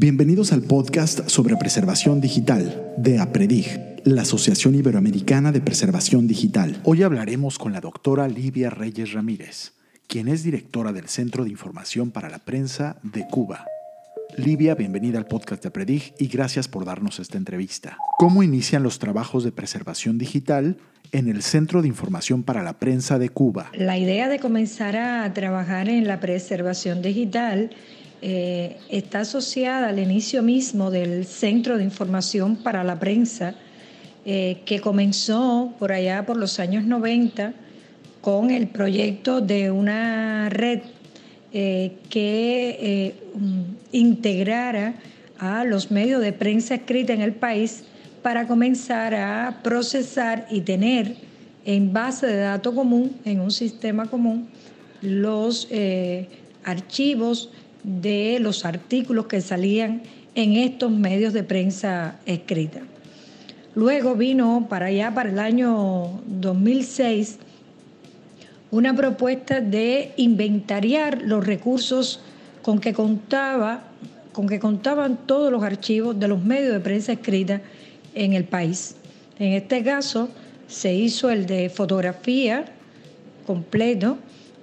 Bienvenidos al podcast sobre preservación digital de APREDIG, la Asociación Iberoamericana de Preservación Digital. Hoy hablaremos con la doctora Livia Reyes Ramírez, quien es directora del Centro de Información para la Prensa de Cuba. Livia, bienvenida al podcast de APREDIG y gracias por darnos esta entrevista. ¿Cómo inician los trabajos de preservación digital en el Centro de Información para la Prensa de Cuba? La idea de comenzar a trabajar en la preservación digital eh, está asociada al inicio mismo del Centro de Información para la Prensa, eh, que comenzó por allá por los años 90 con el proyecto de una red eh, que integrara a los medios de prensa escrita en el país para comenzar a procesar y tener en base de datos común, en un sistema común, los archivos de los artículos que salían en estos medios de prensa escrita. Luego vino para allá, para el año 2006, una propuesta de inventariar los recursos con que contaba, con que contaban todos los archivos de los medios de prensa escrita en el país. En este caso se hizo el de fotografía completo,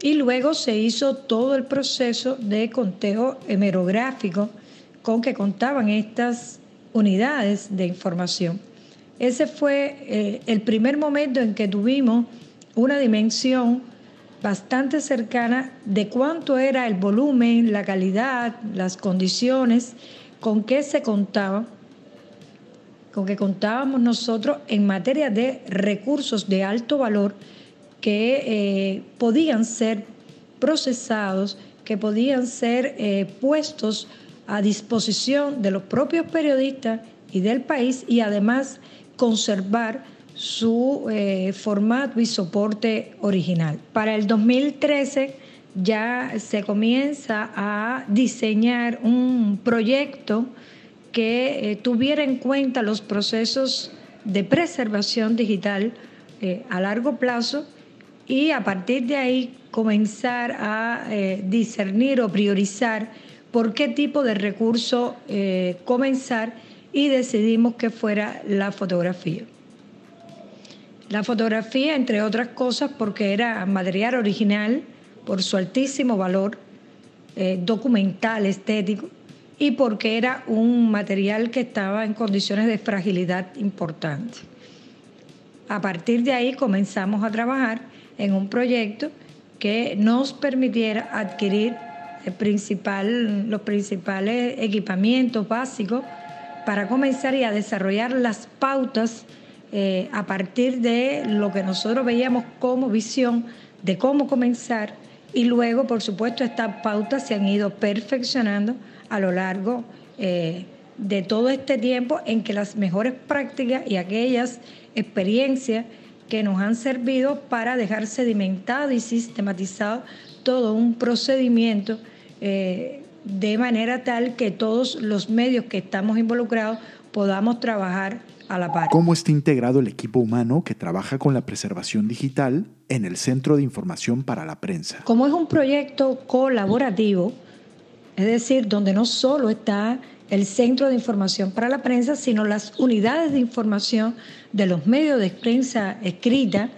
y luego se hizo todo el proceso de conteo hemerográfico con que contaban estas unidades de información. Ese fue eh, el primer momento en que tuvimos una dimensión bastante cercana de cuánto era el volumen, la calidad, las condiciones con que se contaba, con que contábamos nosotros en materia de recursos de alto valor que eh, podían ser procesados, que podían ser eh, puestos a disposición de los propios periodistas y del país y además conservar su eh, formato y soporte original. Para el 2013 ya se comienza a diseñar un proyecto que tuviera en cuenta los procesos de preservación digital a largo plazo y a partir de ahí comenzar a eh, discernir o priorizar por qué tipo de recurso eh, comenzar y decidimos que fuera la fotografía. La fotografía, entre otras cosas, porque era material original por su altísimo valor eh, documental, estético, y porque era un material que estaba en condiciones de fragilidad importante. A partir de ahí comenzamos a trabajar en un proyecto que nos permitiera adquirir los principales equipamientos básicos para comenzar y a desarrollar las pautas eh, a partir de lo que nosotros veíamos como visión de cómo comenzar y luego, por supuesto, estas pautas se han ido perfeccionando a lo largo eh, de todo este tiempo en que las mejores prácticas y aquellas experiencias que nos han servido para dejar sedimentado y sistematizado todo un procedimiento eh, de manera tal que todos los medios que estamos involucrados podamos trabajar a la par. ¿Cómo está integrado el equipo humano que trabaja con la preservación digital en el Centro de Información para la Prensa? Como es un proyecto colaborativo, es decir, donde no solo está el Centro de Información para la Prensa, sino las unidades de información de los medios de prensa escrita.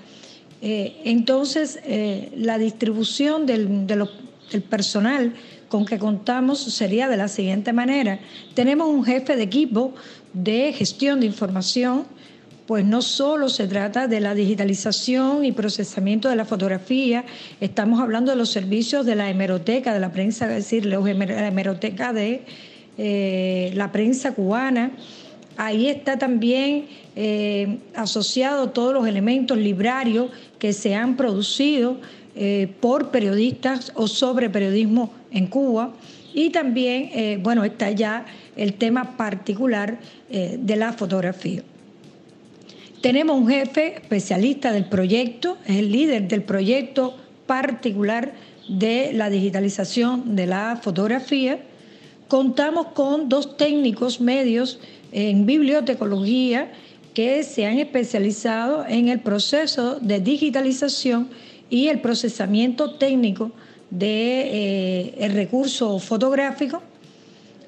Eh, entonces, eh, la distribución del, del personal con que contamos sería de la siguiente manera. Tenemos un jefe de equipo de gestión de información, pues no solo se trata de la digitalización y procesamiento de la fotografía, estamos hablando de los servicios de la hemeroteca de la prensa, es decir, la hemeroteca de eh, la prensa cubana. Ahí está también eh, asociado todos los elementos librarios que se han producido eh, por periodistas o sobre periodismo en Cuba. Y también, bueno, está ya el tema particular de la fotografía. Tenemos un jefe especialista del proyecto, es el líder del proyecto particular de la digitalización de la fotografía Contamos con dos técnicos medios en bibliotecología que se han especializado en el proceso de digitalización y el procesamiento técnico del de, eh, recurso fotográfico.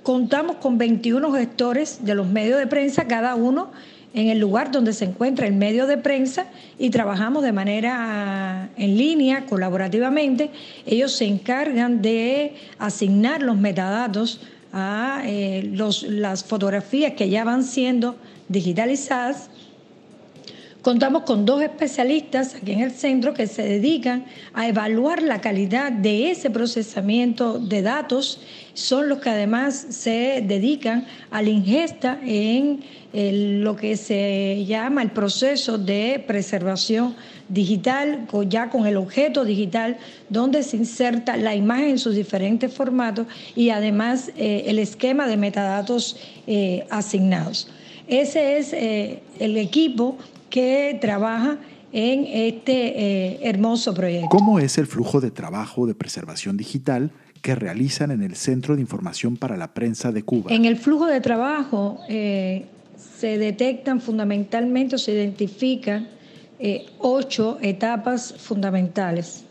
Contamos con 21 gestores de los medios de prensa, cada uno en el lugar donde se encuentra el medio de prensa y trabajamos de manera en línea, colaborativamente. Ellos se encargan de asignar los metadatos a eh, las fotografías que ya van siendo digitalizadas Contamos con dos especialistas aquí en el centro que se dedican a evaluar la calidad de ese procesamiento de datos. Son los que además se dedican a la ingesta en lo que se llama el proceso de preservación digital, ya con el objeto digital, donde se inserta la imagen en sus diferentes formatos y además eh, el esquema de metadatos eh, asignados. Ese es eh, el equipo que trabaja en este eh, hermoso proyecto. ¿Cómo es el flujo de trabajo de preservación digital que realizan en el Centro de Información para la Prensa de Cuba? En el flujo de trabajo eh, se detectan fundamentalmente o se identifican eh, ocho etapas fundamentales.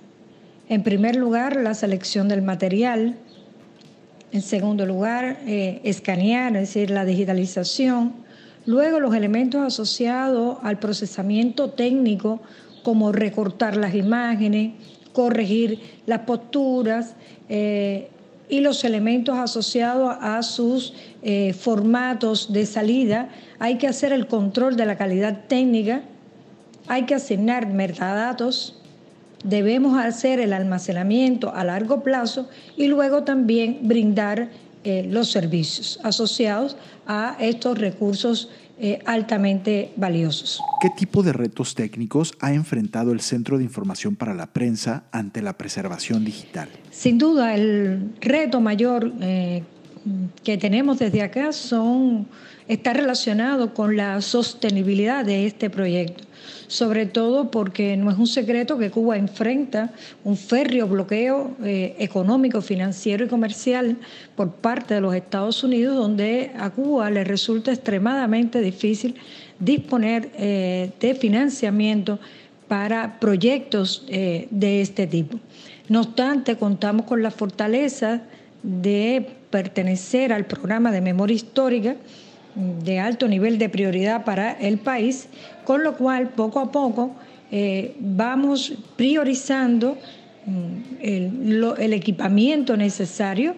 En primer lugar, la selección del material. En segundo lugar, escanear, es decir, la digitalización Luego los elementos asociados al procesamiento técnico, como recortar las imágenes, corregir las posturas eh, y los elementos asociados a sus eh, formatos de salida, hay que hacer el control de la calidad técnica, hay que asignar metadatos, debemos hacer el almacenamiento a largo plazo y luego también brindar eh, los servicios asociados a estos recursos eh, altamente valiosos. ¿Qué tipo de retos técnicos ha enfrentado el Centro de Información para la Prensa ante la preservación digital? Sin duda, el reto mayor eh, que tenemos desde acá son, está relacionado con la sostenibilidad de este proyecto sobre todo porque no es un secreto que Cuba enfrenta un férreo bloqueo eh, económico, financiero y comercial por parte de los Estados Unidos, donde a Cuba le resulta extremadamente difícil disponer eh, de financiamiento para proyectos eh, de este tipo. No obstante, contamos con la fortaleza de pertenecer al programa de memoria histórica, de alto nivel de prioridad para el país, con lo cual poco a poco eh, vamos priorizando mm, el, equipamiento necesario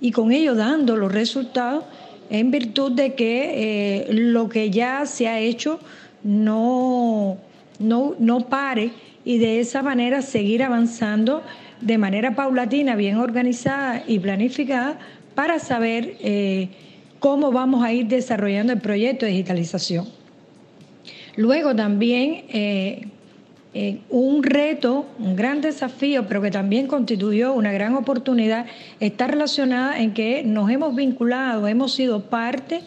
y con ello dando los resultados en virtud de que eh, lo que ya se ha hecho no, no, no pare y de esa manera seguir avanzando de manera paulatina, bien organizada y planificada para saber eh, cómo vamos a ir desarrollando el proyecto de digitalización. Luego también eh, eh, un reto, un gran desafío, pero que también constituyó una gran oportunidad, está relacionada en que nos hemos vinculado, hemos sido parte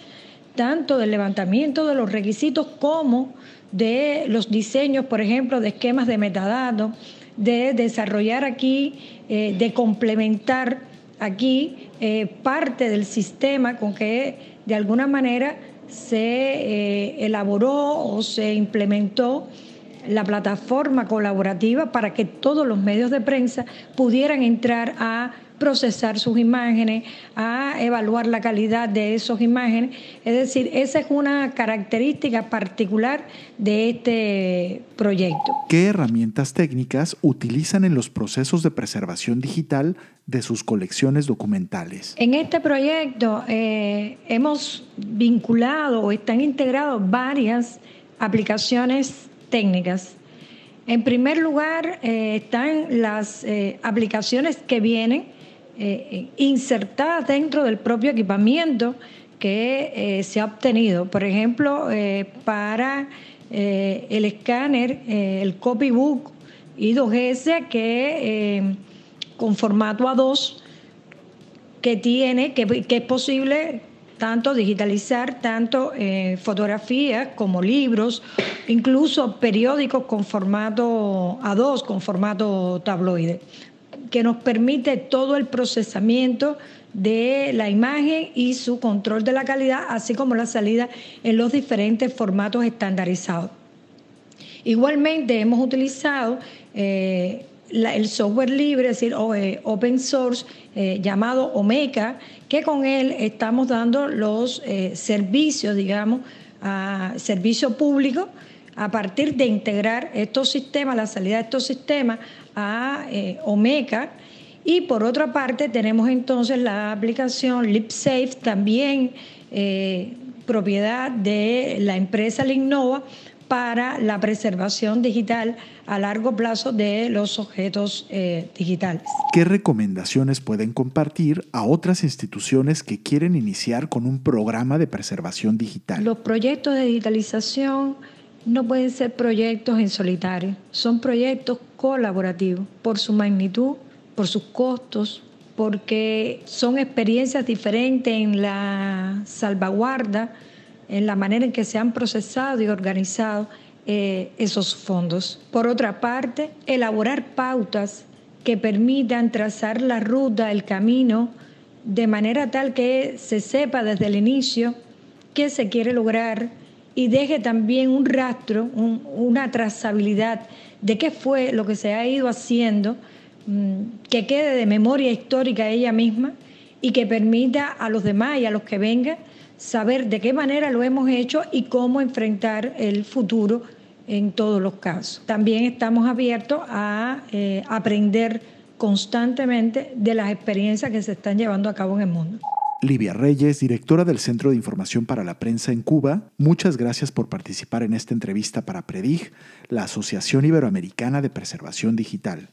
tanto del levantamiento de los requisitos como de los diseños, por ejemplo, de esquemas de metadatos, de desarrollar aquí, eh, de complementar aquí eh, parte del sistema con que de alguna manera se eh, elaboró o se implementó la plataforma colaborativa para que todos los medios de prensa pudieran entrar a procesar sus imágenes, a evaluar la calidad de esas imágenes. Es decir, esa es una característica particular de este proyecto. ¿Qué herramientas técnicas utilizan en los procesos de preservación digital de sus colecciones documentales? En este proyecto eh, hemos vinculado o están integrados varias aplicaciones técnicas. En primer lugar, eh, están las eh, aplicaciones que vienen eh, insertadas dentro del propio equipamiento que eh, se ha obtenido. Por ejemplo, eh, para el escáner, el copybook I2S, que con formato A2, que tiene, que, que es posible tanto digitalizar, tanto fotografías como libros, incluso periódicos con formato A2, con formato tabloide que nos permite todo el procesamiento de la imagen y su control de la calidad, así como la salida en los diferentes formatos estandarizados. Igualmente hemos utilizado eh, el software libre, es decir, eh, open source, eh, llamado Omeca, que con él estamos dando los servicios, digamos, a servicio público a partir de integrar estos sistemas, la salida de estos sistemas a Omeca. Y por otra parte tenemos entonces la aplicación LipSafe, también propiedad de la empresa Lignova, para la preservación digital a largo plazo de los objetos eh, digitales. ¿Qué recomendaciones pueden compartir a otras instituciones que quieren iniciar con un programa de preservación digital? Los proyectos de digitalización no pueden ser proyectos en solitario, son proyectos colaborativos por su magnitud, por sus costos, porque son experiencias diferentes en la salvaguarda en la manera en que se han procesado y organizado eh, esos fondos. Por otra parte, elaborar pautas que permitan trazar la ruta, el camino, de manera tal que se sepa desde el inicio qué se quiere lograr y deje también un rastro, una trazabilidad de qué fue lo que se ha ido haciendo, mm, que quede de memoria histórica ella misma y que permita a los demás y a los que vengan saber de qué manera lo hemos hecho y cómo enfrentar el futuro en todos los casos. También estamos abiertos a eh, aprender constantemente de las experiencias que se están llevando a cabo en el mundo. Livia Reyes, directora del Centro de Información para la Prensa en Cuba, muchas gracias por participar en esta entrevista para Predig, la Asociación Iberoamericana de Preservación Digital.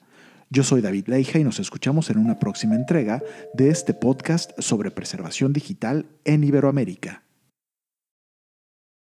Yo soy David Leija y nos escuchamos en una próxima entrega de este podcast sobre preservación digital en Iberoamérica.